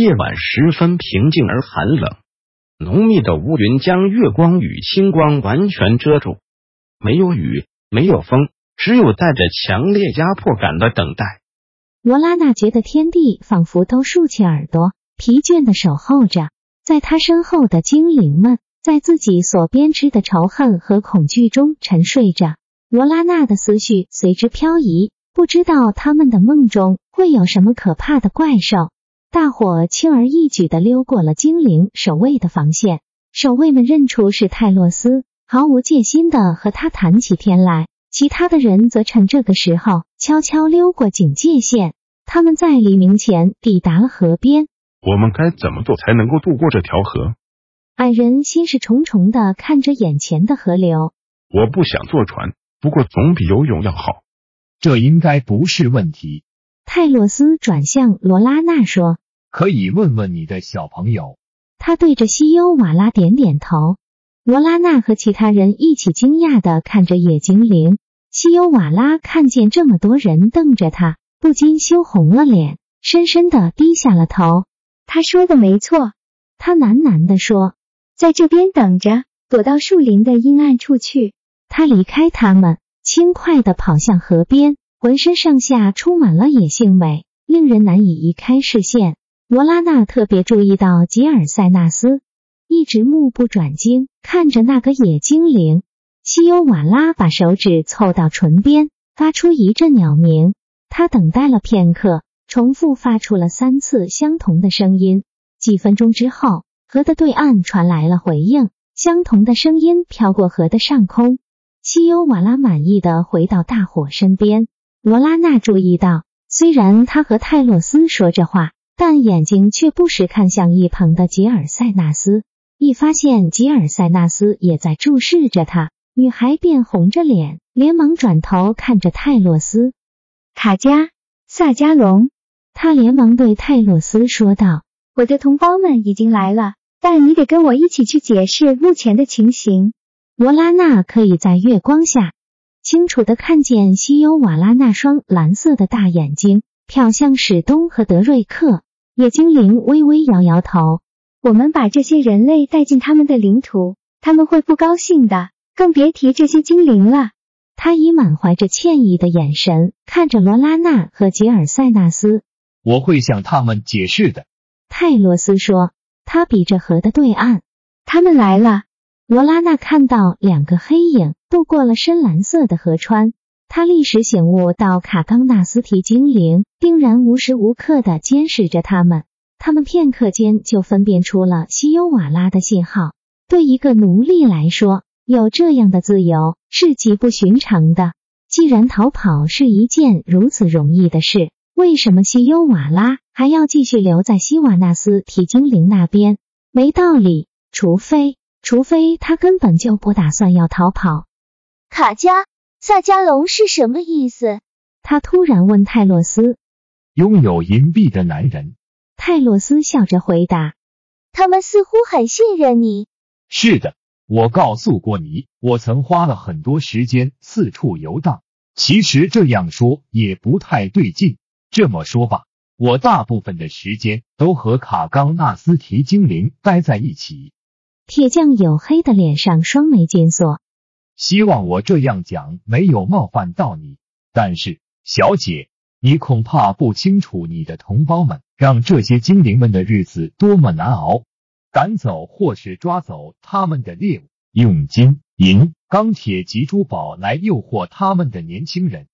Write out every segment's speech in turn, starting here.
夜晚十分平静而寒冷，浓密的乌云将月光与星光完全遮住，没有雨，没有风，只有带着强烈压迫感的等待。罗拉娜觉得天地仿佛都竖起耳朵，疲倦的守候着。在他身后的精灵们，在自己所编织的仇恨和恐惧中沉睡着。罗拉娜的思绪随之漂移，不知道他们的梦中会有什么可怕的怪兽。大伙轻而易举的溜过了精灵守卫的防线，守卫们认出是泰洛斯，毫无戒心的和他谈起天来。其他的人则趁这个时候悄悄溜过警戒线。他们在黎明前抵达了河边。我们该怎么做才能够渡过这条河？矮人心事重重的看着眼前的河流。我不想坐船，不过总比游泳要好。这应该不是问题。泰洛斯转向罗拉娜说：“可以问问你的小朋友。”他对着西优瓦拉点点头。罗拉娜和其他人一起惊讶的看着野精灵。西优瓦拉看见这么多人瞪着他，不禁羞红了脸，深深的低下了头。他说的没错，他喃喃的说：“在这边等着，躲到树林的阴暗处去。”他离开他们，轻快的跑向河边。浑身上下充满了野性美，令人难以移开视线。罗拉娜特别注意到吉尔塞纳斯一直目不转睛看着那个野精灵。西欧瓦拉把手指凑到唇边，发出一阵鸟鸣。他等待了片刻，重复发出了三次相同的声音。几分钟之后，河的对岸传来了回应，相同的声音飘过河的上空。西欧瓦拉满意的回到大伙身边。罗拉娜注意到，虽然他和泰洛斯说着话，但眼睛却不时看向一旁的吉尔塞纳斯。一发现吉尔塞纳斯也在注视着他，女孩便红着脸，连忙转头看着泰洛斯。卡加萨加隆，他连忙对泰洛斯说道：“我的同胞们已经来了，但你得跟我一起去解释目前的情形。”罗拉娜可以在月光下。清楚的看见西优瓦拉那双蓝色的大眼睛瞟向史东和德瑞克，野精灵微微摇摇头。我们把这些人类带进他们的领土，他们会不高兴的，更别提这些精灵了。他以满怀着歉意的眼神看着罗拉娜和吉尔塞纳斯。我会向他们解释的。泰罗斯说。他比着河的对岸，他们来了。罗拉娜看到两个黑影渡过了深蓝色的河川，他立时醒悟到卡冈纳斯提精灵定然无时无刻的监视着他们。他们片刻间就分辨出了西优瓦拉的信号。对一个奴隶来说，有这样的自由是极不寻常的。既然逃跑是一件如此容易的事，为什么西优瓦拉还要继续留在西瓦纳斯提精灵那边？没道理，除非。除非他根本就不打算要逃跑。卡加萨加龙是什么意思？他突然问泰洛斯。拥有银币的男人。泰洛斯笑着回答。他们似乎很信任你。是的，我告诉过你，我曾花了很多时间四处游荡。其实这样说也不太对劲。这么说吧，我大部分的时间都和卡冈纳斯提精灵待在一起。铁匠黝黑的脸上双眉紧锁。希望我这样讲没有冒犯到你，但是小姐，你恐怕不清楚你的同胞们让这些精灵们的日子多么难熬。赶走或是抓走他们的猎物，用金银、钢铁及珠宝来诱惑他们的年轻人。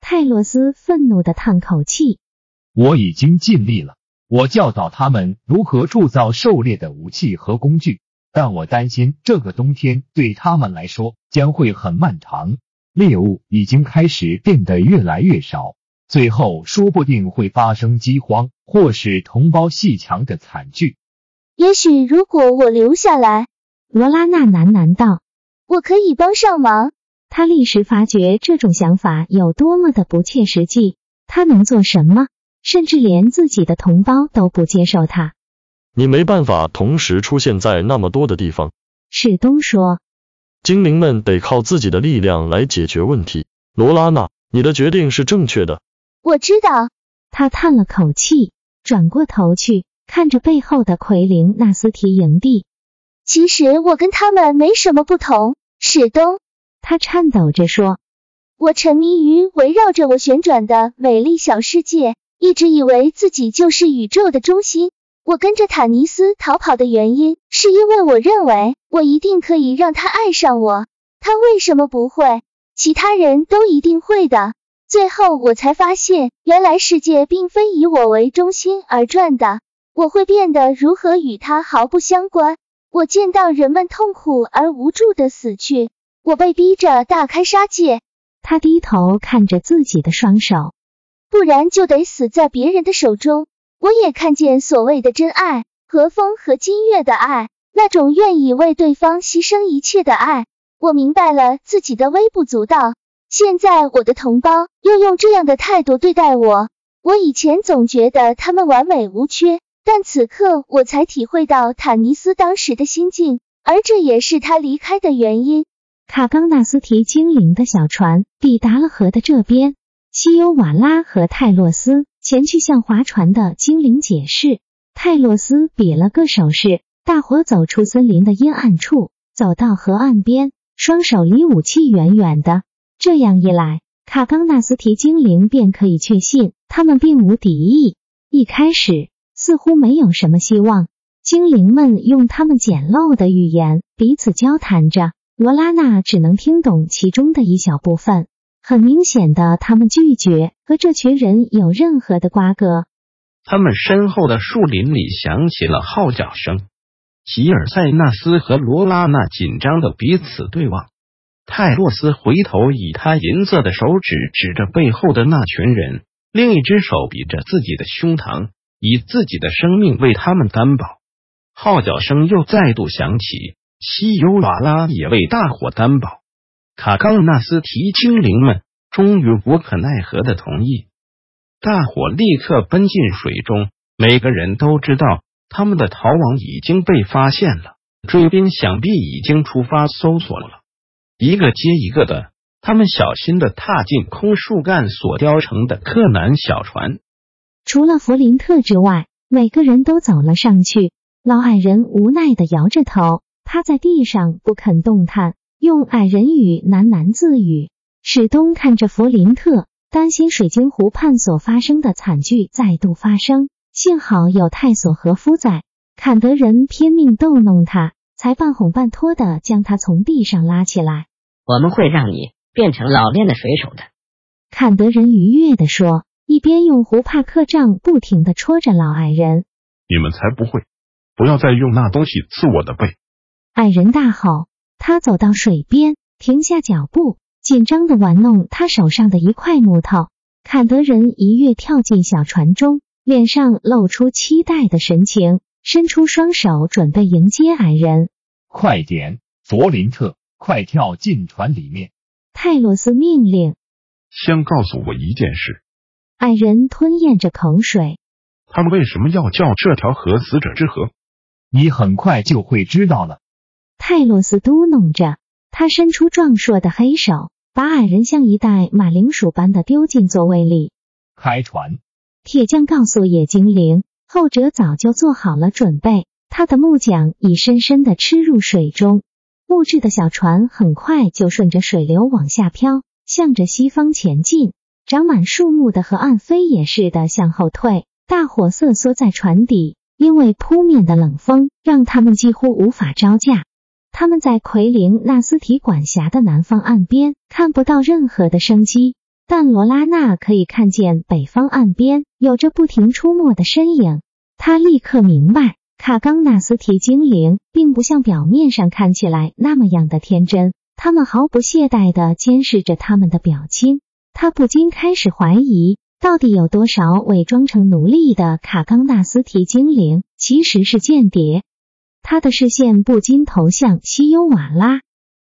泰洛斯愤怒的叹口气。我已经尽力了，我教导他们如何铸造狩猎的武器和工具。但我担心这个冬天对他们来说将会很漫长，猎物已经开始变得越来越少，最后说不定会发生饥荒或是同胞戏强的惨剧。也许如果我留下来，罗拉娜喃喃道，我可以帮上忙。他立时发觉这种想法有多么的不切实际，他能做什么？甚至连自己的同胞都不接受他。你没办法同时出现在那么多的地方，史东说。精灵们得靠自己的力量来解决问题。罗拉娜，你的决定是正确的。我知道。他叹了口气，转过头去，看着背后的奎灵纳斯提营地。其实我跟他们没什么不同，史东。他颤抖着说：“我沉迷于围绕着我旋转的美丽小世界，一直以为自己就是宇宙的中心。我跟着坦尼斯逃跑的原因，是因为我认为我一定可以让他爱上我。他为什么不会？其他人都一定会的。”最后我才发现，原来世界并非以我为中心而转的。我会变得如何与他毫不相关。我见到人们痛苦而无助的死去，我被逼着大开杀戒。他低头看着自己的双手，不然就得死在别人的手中。我也看见所谓的真爱，和风和金月的爱，那种愿意为对方牺牲一切的爱。我明白了自己的微不足道。现在我的同胞又用这样的态度对待我，我以前总觉得他们完美无缺，但此刻我才体会到坦尼斯当时的心境，而这也是他离开的原因。卡冈纳斯提精灵的小船抵达了河的这边，西尤瓦拉和泰洛斯前去向划船的精灵解释。泰洛斯比了个手势，大伙走出森林的阴暗处，走到河岸边，双手离武器远远的。这样一来，卡冈纳斯提精灵便可以确信他们并无敌意。一开始似乎没有什么希望，精灵们用他们简陋的语言彼此交谈着，罗拉娜只能听懂其中的一小部分。很明显的，他们拒绝和这群人有任何的瓜葛。他们身后的树林里响起了号角声，吉尔塞纳斯和罗拉娜紧张的彼此对望。泰洛斯回头，以他银色的手指指着背后的那群人，另一只手比着自己的胸膛，以自己的生命为他们担保。号角声又再度响起，西尤瓦拉也为大伙担保。卡冈纳斯提精灵们终于无可奈何的同意，大伙立刻奔进水中。每个人都知道，他们的逃亡已经被发现了，追兵想必已经出发搜索了。一个接一个的，他们小心的踏进空树干所雕成的克南小船。除了弗林特之外，每个人都走了上去。老矮人无奈的摇着头，趴在地上不肯动弹，用矮人语喃喃自语。史东看着弗林特，担心水晶湖畔所发生的惨剧再度发生。幸好有泰索和夫在，坎德人拼命逗弄他。才半哄半托的将他从地上拉起来。我们会让你变成老练的水手的，坎德人愉悦的说，一边用胡帕克杖不停的戳着老矮人。你们才不会！不要再用那东西刺我的背！矮人大吼。他走到水边，停下脚步，紧张的玩弄他手上的一块木头。坎德人一跃跳进小船中，脸上露出期待的神情，伸出双手准备迎接矮人。快点，弗林特，快跳进船里面！泰洛斯命令。先告诉我一件事。矮人吞咽着口水。他们为什么要叫这条河死者之河？你很快就会知道了。泰洛斯嘟哝着，他伸出壮硕的黑手，把矮人像一袋马铃薯般的丢进座位里。开船！铁匠告诉野精灵，后者早就做好了准备。他的木桨已深深的吃入水中，木质的小船很快就顺着水流往下飘，向着西方前进。长满树木的河岸飞也似的向后退，大伙瑟缩在船底，因为扑面的冷风让他们几乎无法招架。他们在奎灵纳斯提管辖的南方岸边看不到任何的生机，但罗拉娜可以看见北方岸边有着不停出没的身影。他立刻明白。卡冈纳斯提精灵并不像表面上看起来那么样的天真，他们毫不懈怠地监视着他们的表亲。他不禁开始怀疑，到底有多少伪装成奴隶的卡冈纳斯提精灵其实是间谍？他的视线不禁投向西优瓦拉，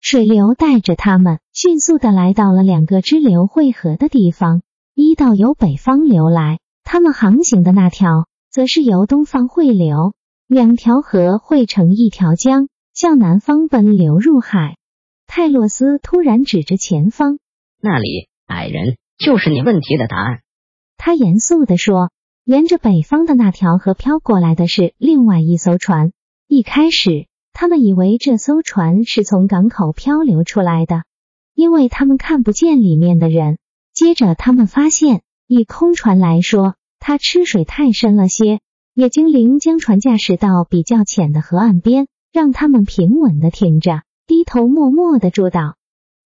水流带着他们迅速的来到了两个支流汇合的地方。一道由北方流来，他们航行的那条则是由东方汇流。两条河汇成一条江，向南方奔流入海。泰洛斯突然指着前方，那里，矮人就是你问题的答案。他严肃地说：“沿着北方的那条河飘过来的是另外一艘船。一开始，他们以为这艘船是从港口漂流出来的，因为他们看不见里面的人。接着，他们发现，以空船来说，它吃水太深了些。野精灵将船驾驶到比较浅的河岸边，让他们平稳的停着，低头默默的祝祷。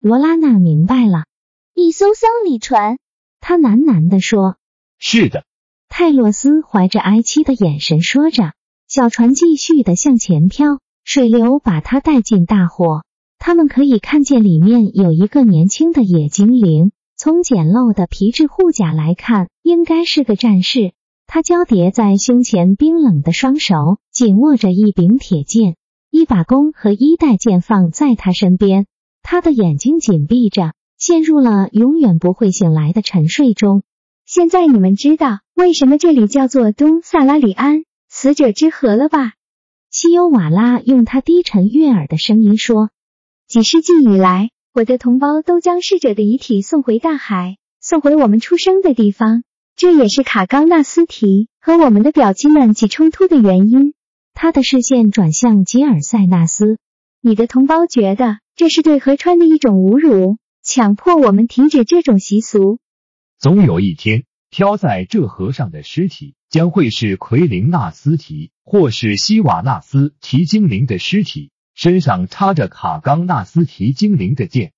罗拉娜明白了，一艘丧礼船。他喃喃的说：“是的。”泰洛斯怀着哀戚的眼神说着。小船继续的向前飘，水流把它带进大火。他们可以看见里面有一个年轻的野精灵。从简陋的皮质护甲来看，应该是个战士。他交叠在胸前，冰冷的双手紧握着一柄铁剑，一把弓和一带剑放在他身边。他的眼睛紧闭着，陷入了永远不会醒来的沉睡中。现在你们知道为什么这里叫做东萨拉里安。死者之河了吧？西尤瓦拉用他低沉悦耳的声音说：“几世纪以来，我的同胞都将逝者的遗体送回大海，送回我们出生的地方。这也是卡冈纳斯提和我们的表亲们起冲突的原因。”他的视线转向吉尔塞纳斯：“你的同胞觉得这是对河川的一种侮辱，强迫我们停止这种习俗。总有一天。”漂在这河上的尸体将会是奎林纳斯提或是希瓦纳斯提精灵的尸体，身上插着卡冈纳斯提精灵的剑。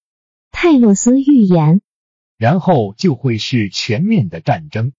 泰洛斯预言，然后就会是全面的战争。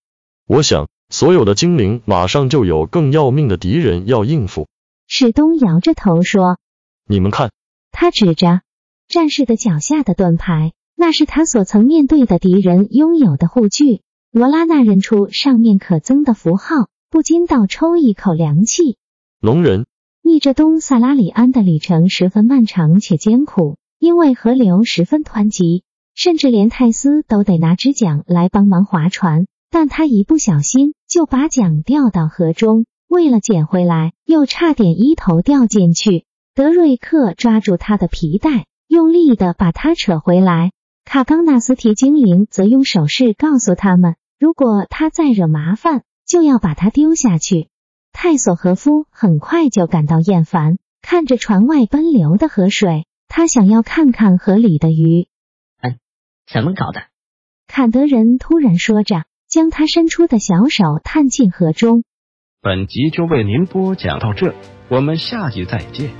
我想，所有的精灵马上就有更要命的敌人要应付。史东摇着头说：“你们看。”他指着战士的脚下的盾牌，那是他所曾面对的敌人拥有的护具。罗拉娜认出上面可憎的符号，不禁倒抽一口凉气。龙人逆着东萨拉里安的旅程十分漫长且艰苦，因为河流十分湍急，甚至连泰斯都得拿支桨来帮忙划船。但他一不小心就把桨掉到河中，为了捡回来，又差点一头掉进去。德瑞克抓住他的皮带，用力的把他扯回来。卡冈纳斯提精灵则用手势告诉他们。如果他再惹麻烦，就要把他丢下去。泰索和夫很快就感到厌烦，看着船外奔流的河水，他想要看看河里的鱼。嗯，怎么搞的？坎德人突然说着，将他伸出的小手探进河中。本集就为您播讲到这，我们下集再见。